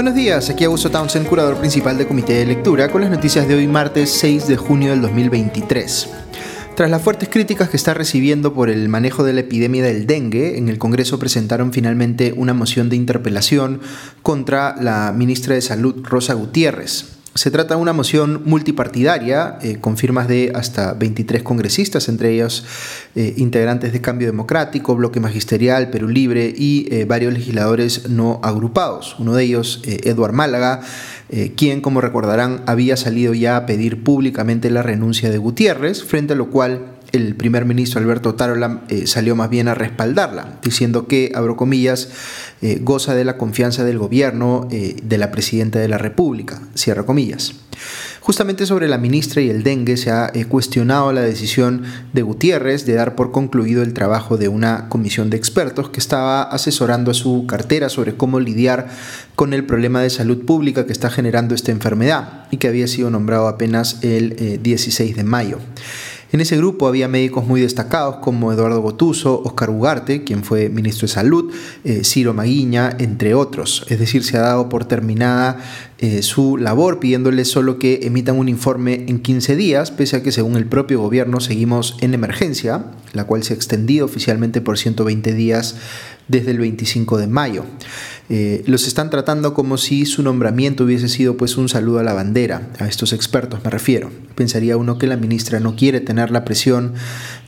Buenos días, aquí Augusto Townsend, curador principal del Comité de Lectura, con las noticias de hoy martes 6 de junio del 2023. Tras las fuertes críticas que está recibiendo por el manejo de la epidemia del dengue, en el Congreso presentaron finalmente una moción de interpelación contra la ministra de Salud, Rosa Gutiérrez. Se trata de una moción multipartidaria eh, con firmas de hasta 23 congresistas, entre ellos eh, integrantes de Cambio Democrático, Bloque Magisterial, Perú Libre y eh, varios legisladores no agrupados. Uno de ellos, Eduard Málaga, quien, como recordarán, había salido ya a pedir públicamente la renuncia de Gutiérrez, frente a lo cual el primer ministro Alberto Tarola eh, salió más bien a respaldarla, diciendo que, abro comillas, eh, goza de la confianza del gobierno eh, de la presidenta de la República, cierra comillas. Justamente sobre la ministra y el dengue se ha cuestionado la decisión de Gutiérrez de dar por concluido el trabajo de una comisión de expertos que estaba asesorando a su cartera sobre cómo lidiar con el problema de salud pública que está generando esta enfermedad y que había sido nombrado apenas el 16 de mayo. En ese grupo había médicos muy destacados como Eduardo Gotuso, Oscar Ugarte, quien fue ministro de Salud, eh, Ciro Maguiña, entre otros. Es decir, se ha dado por terminada eh, su labor pidiéndole solo que emitan un informe en 15 días, pese a que según el propio gobierno seguimos en emergencia, la cual se ha extendido oficialmente por 120 días desde el 25 de mayo. Eh, los están tratando como si su nombramiento hubiese sido pues un saludo a la bandera, a estos expertos me refiero. Pensaría uno que la ministra no quiere tener la presión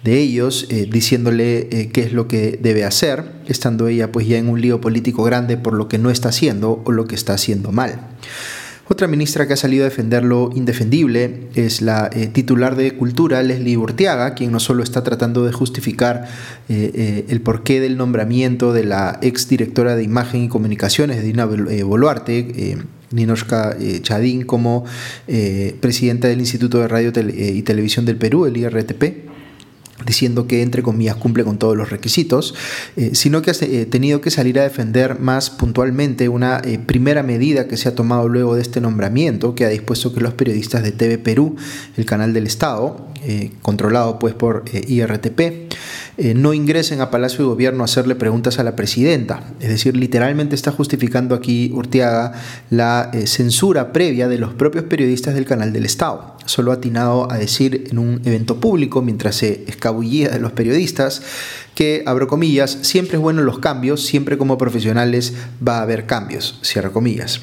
de ellos eh, diciéndole eh, qué es lo que debe hacer, estando ella pues ya en un lío político grande por lo que no está haciendo o lo que está haciendo mal. Otra ministra que ha salido a defender lo indefendible es la eh, titular de Cultura, Leslie Urtiaga, quien no solo está tratando de justificar eh, eh, el porqué del nombramiento de la ex directora de Imagen y Comunicaciones, Dina Boluarte, Ninoshka Chadín, como presidenta del Instituto de Radio y Televisión del Perú, el IRTP, diciendo que entre comillas cumple con todos los requisitos, eh, sino que ha eh, tenido que salir a defender más puntualmente una eh, primera medida que se ha tomado luego de este nombramiento, que ha dispuesto que los periodistas de TV Perú, el canal del Estado, controlado pues por IRTP, no ingresen a Palacio de Gobierno a hacerle preguntas a la presidenta. Es decir, literalmente está justificando aquí Urtiaga la censura previa de los propios periodistas del canal del Estado. Solo atinado a decir en un evento público, mientras se escabullía de los periodistas, que, abro comillas, siempre es bueno los cambios, siempre como profesionales va a haber cambios, cierro comillas.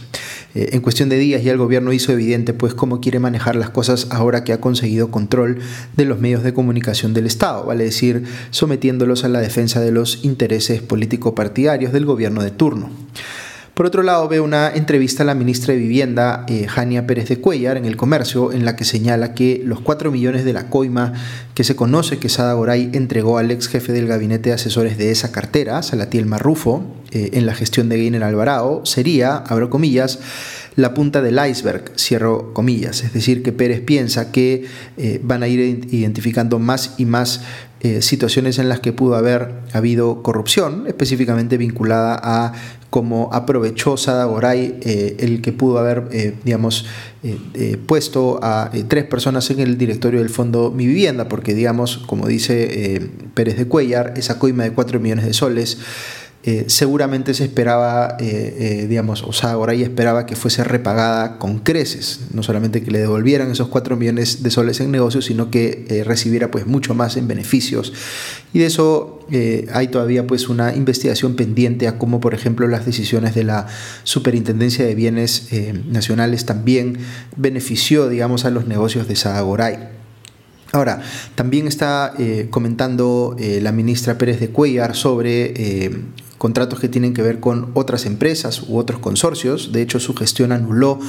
Eh, en cuestión de días ya el gobierno hizo evidente pues cómo quiere manejar las cosas ahora que ha conseguido control de los medios de comunicación del Estado, vale decir, sometiéndolos a la defensa de los intereses político-partidarios del gobierno de turno. Por otro lado, veo una entrevista a la ministra de Vivienda, eh, Jania Pérez de Cuellar, en el comercio, en la que señala que los 4 millones de la coima que se conoce que Sada Goray entregó al ex jefe del gabinete de asesores de esa cartera, Salatiel Marrufo, eh, en la gestión de Guiner Alvarado, sería, abro comillas, la punta del iceberg, cierro comillas. Es decir, que Pérez piensa que eh, van a ir identificando más y más situaciones en las que pudo haber habido corrupción, específicamente vinculada a como aprovechó Sada Goray eh, el que pudo haber, eh, digamos, eh, puesto a tres personas en el directorio del fondo Mi Vivienda, porque, digamos, como dice Pérez de Cuellar, esa coima de 4 millones de soles eh, seguramente se esperaba, eh, eh, digamos, o sea, esperaba que fuese repagada con creces, no solamente que le devolvieran esos 4 millones de soles en negocios, sino que recibiera pues mucho más en beneficios. Y de eso hay todavía pues una investigación pendiente a cómo, por ejemplo, las decisiones de la Superintendencia de Bienes Nacionales también benefició, digamos, a los negocios de Sadagoray. Ahora, también está comentando la ministra Pérez de Cuellar sobre contratos que tienen que ver con otras empresas u otros consorcios. De hecho, su gestión anuló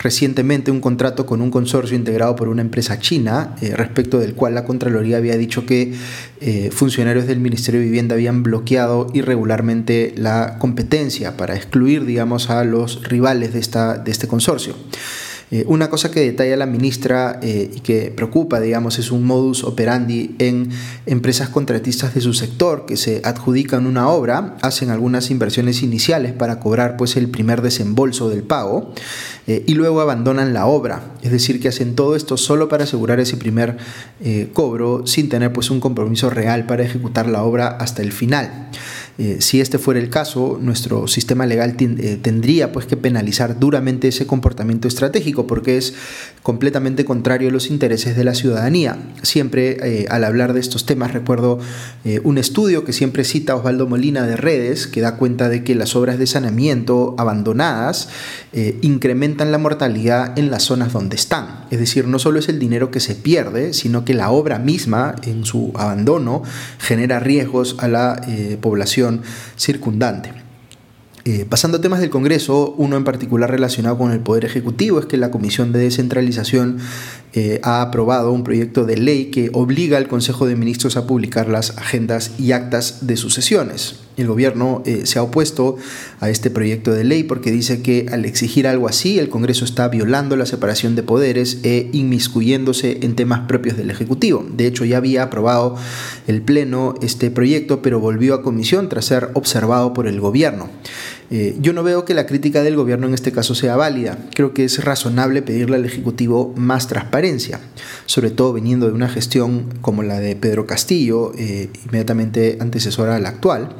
recientemente un contrato con un consorcio integrado por una empresa china, eh, respecto del cual la Contraloría había dicho que eh, funcionarios del Ministerio de Vivienda habían bloqueado irregularmente la competencia para excluir, digamos, a los rivales de, esta, de este consorcio. Eh, una cosa que detalla la ministra eh, y que preocupa, digamos, es un modus operandi en empresas contratistas de su sector que se adjudican una obra, hacen algunas inversiones iniciales para cobrar pues el primer desembolso del pago eh, y luego abandonan la obra. Es decir, que hacen todo esto solo para asegurar ese primer cobro sin tener pues un compromiso real para ejecutar la obra hasta el final. Eh, si este fuera el caso, nuestro sistema legal eh, tendría pues que penalizar duramente ese comportamiento estratégico porque es completamente contrario a los intereses de la ciudadanía. Siempre eh, al hablar de estos temas recuerdo un estudio que siempre cita Osvaldo Molina de Redes que da cuenta de que las obras de saneamiento abandonadas incrementan la mortalidad en las zonas donde están. Es decir, no solo es el dinero que se pierde, sino que la obra misma en su abandono genera riesgos a la población circundante. Eh, pasando a temas del Congreso, uno en particular relacionado con el Poder Ejecutivo es que la Comisión de Descentralización eh, ha aprobado un proyecto de ley que obliga al Consejo de Ministros a publicar las agendas y actas de sus sesiones. El gobierno eh, se ha opuesto a este proyecto de ley porque dice que al exigir algo así, el Congreso está violando la separación de poderes e inmiscuyéndose en temas propios del Ejecutivo. De hecho, ya había aprobado el Pleno este proyecto, pero volvió a comisión tras ser observado por el gobierno. Eh, yo no veo que la crítica del gobierno en este caso sea válida. Creo que es razonable pedirle al Ejecutivo más transparencia, sobre todo viniendo de una gestión como la de Pedro Castillo, eh, inmediatamente antecesora a la actual.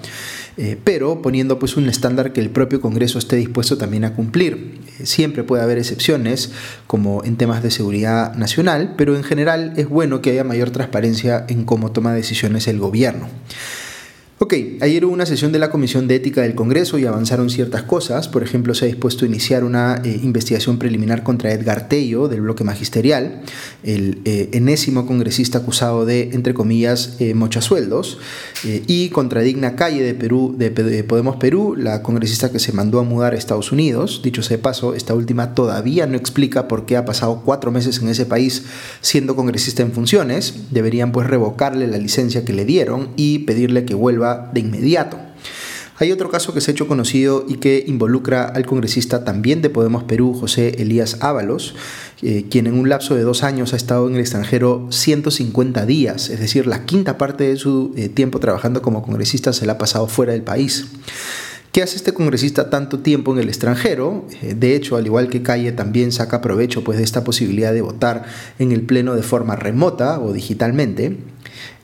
Eh, pero poniendo pues un estándar que el propio Congreso esté dispuesto también a cumplir. siempre puede haber excepciones, como en temas de seguridad nacional, pero en general es bueno que haya mayor transparencia en cómo toma decisiones el gobierno. Ok, ayer hubo una sesión de la Comisión de Ética del Congreso y avanzaron ciertas cosas. Por ejemplo, se ha dispuesto a iniciar una eh, investigación preliminar contra Edgar Tello del bloque magisterial, el eh, enésimo congresista acusado de, entre comillas, eh, mochasueldos, y contra Digna Calle de, Perú, de, Podemos Perú, la congresista que se mandó a mudar a Estados Unidos. Dicho sea de paso, esta última todavía no explica por qué ha pasado cuatro meses en ese país siendo congresista en funciones. Deberían pues revocarle la licencia que le dieron y pedirle que vuelva de inmediato. Hay otro caso que se ha hecho conocido y que involucra al congresista también de Podemos Perú, José Elías Ábalos, eh, quien en un lapso de dos años ha estado en el extranjero 150 días, es decir, la quinta parte de su eh, tiempo trabajando como congresista se la ha pasado fuera del país. ¿Qué hace este congresista tanto tiempo en el extranjero? Eh, de hecho, al igual que Calle, también saca provecho pues, de esta posibilidad de votar en el Pleno de forma remota o digitalmente.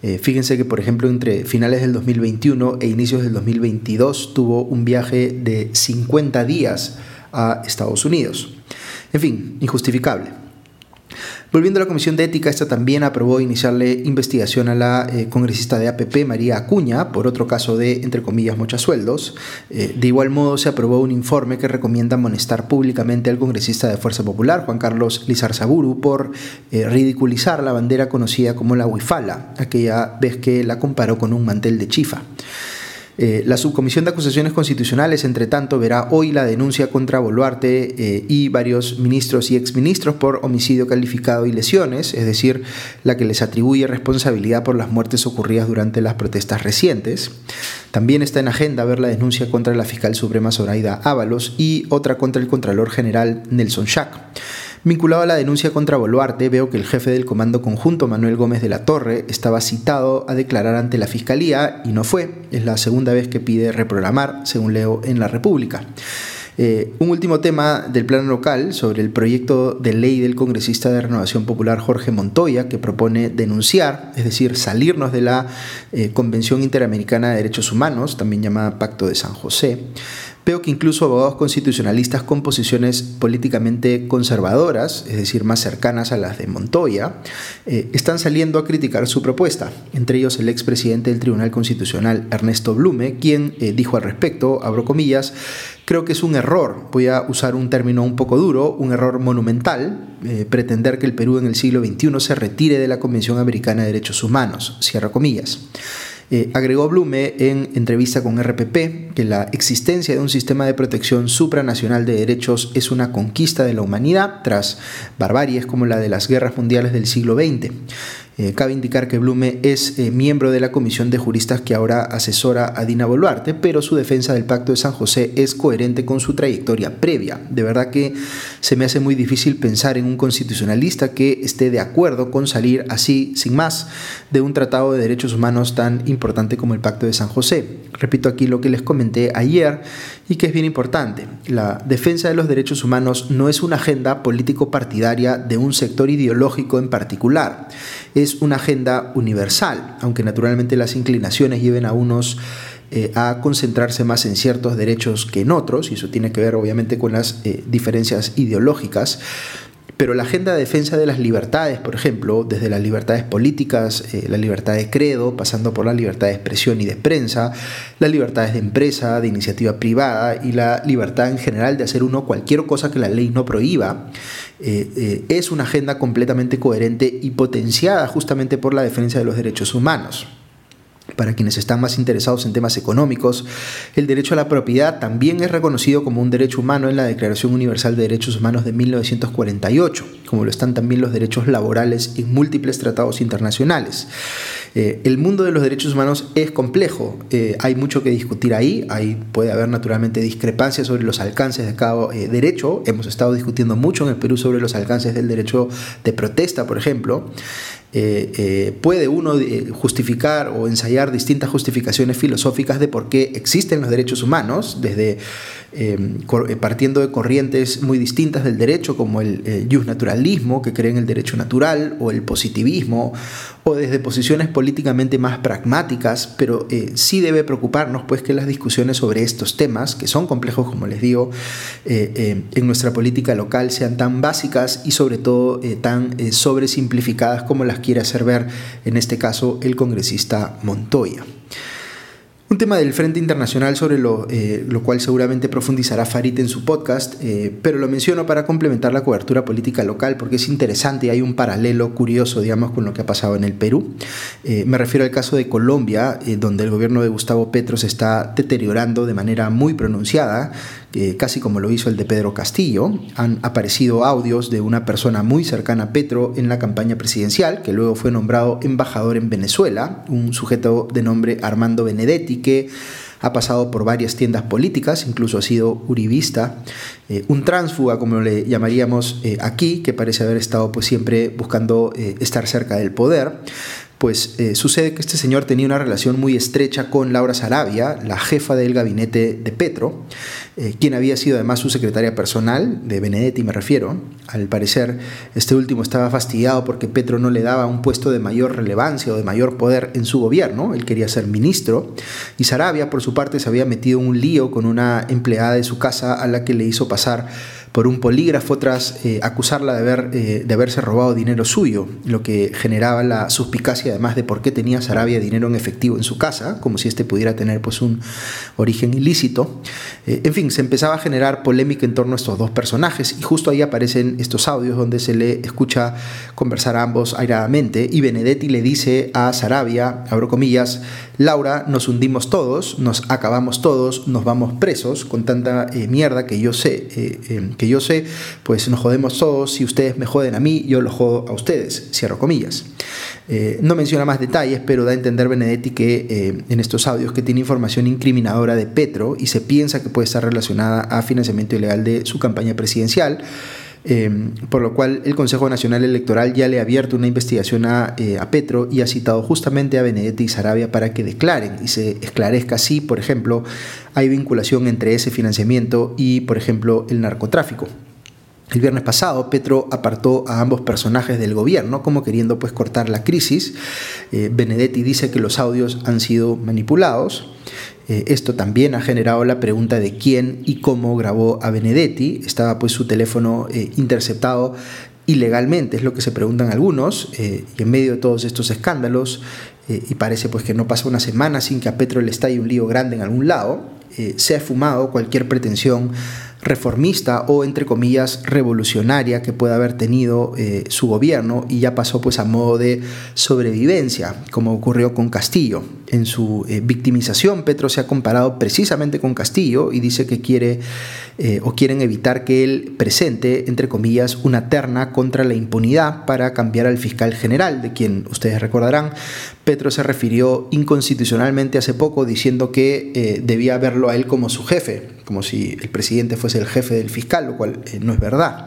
Eh, fíjense que, por ejemplo, entre finales del 2021 e inicios del 2022 tuvo un viaje de 50 días a Estados Unidos. En fin, injustificable. Volviendo a la Comisión de Ética, esta también aprobó iniciarle investigación a la eh, congresista de APP, María Acuña, por otro caso de, entre comillas, mochasueldos. Eh, de igual modo, se aprobó un informe que recomienda amonestar públicamente al congresista de Fuerza Popular, Juan Carlos Lizarzaburu, por eh, ridiculizar la bandera conocida como la huifala, aquella vez que la comparó con un mantel de chifa. Eh, la Subcomisión de Acusaciones Constitucionales, entre tanto, verá hoy la denuncia contra Boluarte eh, y varios ministros y exministros por homicidio calificado y lesiones, es decir, la que les atribuye responsabilidad por las muertes ocurridas durante las protestas recientes. También está en agenda ver la denuncia contra la fiscal suprema Zoraida Ábalos y otra contra el Contralor General Nelson Schack. Vinculado a la denuncia contra Boluarte, veo que el jefe del Comando Conjunto, Manuel Gómez de la Torre, estaba citado a declarar ante la Fiscalía y no fue. Es la segunda vez que pide reprogramar, según leo en La República. Eh, un último tema del plano local sobre el proyecto de ley del congresista de Renovación Popular Jorge Montoya, que propone denunciar, es decir, salirnos de la eh, Convención Interamericana de Derechos Humanos, también llamada Pacto de San José. Veo que incluso abogados constitucionalistas con posiciones políticamente conservadoras, es decir, más cercanas a las de Montoya, eh, están saliendo a criticar su propuesta, entre ellos el expresidente del Tribunal Constitucional, Ernesto Blume, quien eh, dijo al respecto, abro comillas, creo que es un error, voy a usar un término un poco duro, un error monumental, eh, pretender que el Perú en el siglo XXI se retire de la Convención Americana de Derechos Humanos, cierra comillas. Eh, agregó Blume en entrevista con RPP que la existencia de un sistema de protección supranacional de derechos es una conquista de la humanidad tras barbaries como la de las guerras mundiales del siglo XX. Eh, cabe indicar que Blume es eh, miembro de la comisión de juristas que ahora asesora a Dina Boluarte, pero su defensa del Pacto de San José es coherente con su trayectoria previa. De verdad que se me hace muy difícil pensar en un constitucionalista que esté de acuerdo con salir así, sin más, de un tratado de derechos humanos tan importante como el Pacto de San José. Repito aquí lo que les comenté ayer y que es bien importante. La defensa de los derechos humanos no es una agenda político-partidaria de un sector ideológico en particular. Es una agenda universal, aunque naturalmente las inclinaciones lleven a unos a concentrarse más en ciertos derechos que en otros, y eso tiene que ver obviamente con las diferencias ideológicas. Pero la agenda de defensa de las libertades, por ejemplo, desde las libertades políticas, eh, la libertad de credo, pasando por la libertad de expresión y de prensa, las libertades de empresa, de iniciativa privada y la libertad en general de hacer uno cualquier cosa que la ley no prohíba, eh, eh, es una agenda completamente coherente y potenciada justamente por la defensa de los derechos humanos. Para quienes están más interesados en temas económicos, el derecho a la propiedad también es reconocido como un derecho humano en la Declaración Universal de Derechos Humanos de 1948, como lo están también los derechos laborales en múltiples tratados internacionales. Eh, el mundo de los derechos humanos es complejo, eh, hay mucho que discutir ahí, ahí puede haber naturalmente discrepancias sobre los alcances de cada eh, derecho, hemos estado discutiendo mucho en el Perú sobre los alcances del derecho de protesta, por ejemplo. Eh, eh, puede uno eh, justificar o ensayar distintas justificaciones filosóficas de por qué existen los derechos humanos, desde partiendo de corrientes muy distintas del derecho, como el, naturalismo, que cree en el derecho natural, o el positivismo, o desde posiciones políticamente más pragmáticas, pero sí debe preocuparnos pues que las discusiones sobre estos temas, que son complejos, como les digo, en nuestra política local sean tan básicas y sobre todo tan sobresimplificadas como las quiere hacer ver, en este caso, el congresista Montoya. Un tema del Frente Internacional sobre lo, eh, lo cual seguramente profundizará Farid en su podcast, eh, pero lo menciono para complementar la cobertura política local porque es interesante y hay un paralelo curioso, digamos, con lo que ha pasado en el Perú. Eh, me refiero al caso de Colombia, donde el gobierno de Gustavo Petro se está deteriorando de manera muy pronunciada, casi como lo hizo el de Pedro Castillo. Han aparecido audios de una persona muy cercana a Petro en la campaña presidencial, que luego fue nombrado embajador en Venezuela, un sujeto de nombre Armando Benedetti, que ha pasado por varias tiendas políticas, incluso ha sido uribista, eh, un tránsfuga, como le llamaríamos eh, aquí, que parece haber estado pues, siempre buscando eh, estar cerca del poder pues eh, sucede que este señor tenía una relación muy estrecha con Laura Sarabia, la jefa del gabinete de Petro, eh, quien había sido además su secretaria personal, de Benedetti me refiero. Al parecer, este último estaba fastidiado porque Petro no le daba un puesto de mayor relevancia o de mayor poder en su gobierno, él quería ser ministro, y Sarabia, por su parte, se había metido en un lío con una empleada de su casa a la que le hizo pasar por un polígrafo tras eh, acusarla de, haber, eh, de haberse robado dinero suyo, lo que generaba la suspicacia además de por qué tenía Sarabia dinero en efectivo en su casa, como si éste pudiera tener pues, un origen ilícito. Eh, en fin, se empezaba a generar polémica en torno a estos dos personajes y justo ahí aparecen estos audios donde se le escucha conversar a ambos airadamente y Benedetti le dice a Sarabia, abro comillas, Laura, nos hundimos todos, nos acabamos todos, nos vamos presos con tanta mierda que yo sé que yo sé, pues nos jodemos todos, si ustedes me joden a mí, yo los jodo a ustedes, cierro comillas. Eh, no menciona más detalles, pero da a entender Benedetti que eh, en estos audios que tiene información incriminadora de Petro y se piensa que puede estar relacionada a financiamiento ilegal de su campaña presidencial. Em, por lo cual el Consejo Nacional Electoral ya le ha abierto una investigación a, eh, a, Petro y ha citado justamente a Benedetti y Sarabia para que declaren y se esclarezca si, por ejemplo, hay vinculación entre ese financiamiento y, por ejemplo, el narcotráfico. El viernes pasado, Petro apartó a ambos personajes del gobierno, como queriendo pues cortar la crisis. Eh, Benedetti dice que los audios han sido manipulados. Eh, esto también ha generado la pregunta de quién y cómo grabó a Benedetti. Estaba pues su teléfono eh, interceptado ilegalmente, es lo que se preguntan algunos, eh, y en medio de todos estos escándalos, y parece pues que no pasa una semana sin que a Petro le estalle un lío grande en algún lado, se ha fumado cualquier pretensión reformista o entre comillas revolucionaria que pueda haber tenido eh, su gobierno y ya pasó pues a modo de sobrevivencia como ocurrió con Castillo. En su eh, victimización Petro se ha comparado precisamente con Castillo y dice que quiere eh, o quieren evitar que él presente entre comillas una terna contra la impunidad para cambiar al fiscal general de quien ustedes recordarán Petro se refirió inconstitucionalmente hace poco diciendo que debía verlo a él como su jefe como si el presidente fuese el jefe del fiscal, lo cual eh, no es verdad.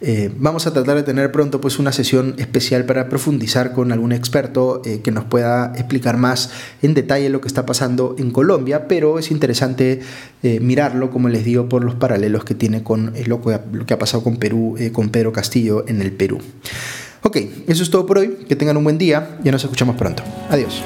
Eh, vamos a tratar de tener pronto pues, una sesión especial para profundizar con algún experto eh, que nos pueda explicar más en detalle lo que está pasando en Colombia, pero es interesante mirarlo, como les digo, por los paralelos que tiene con lo que, lo que ha pasado con Perú, con Pedro Castillo en el Perú. Ok, eso es todo por hoy. Que tengan un buen día. Ya nos escuchamos pronto. Adiós.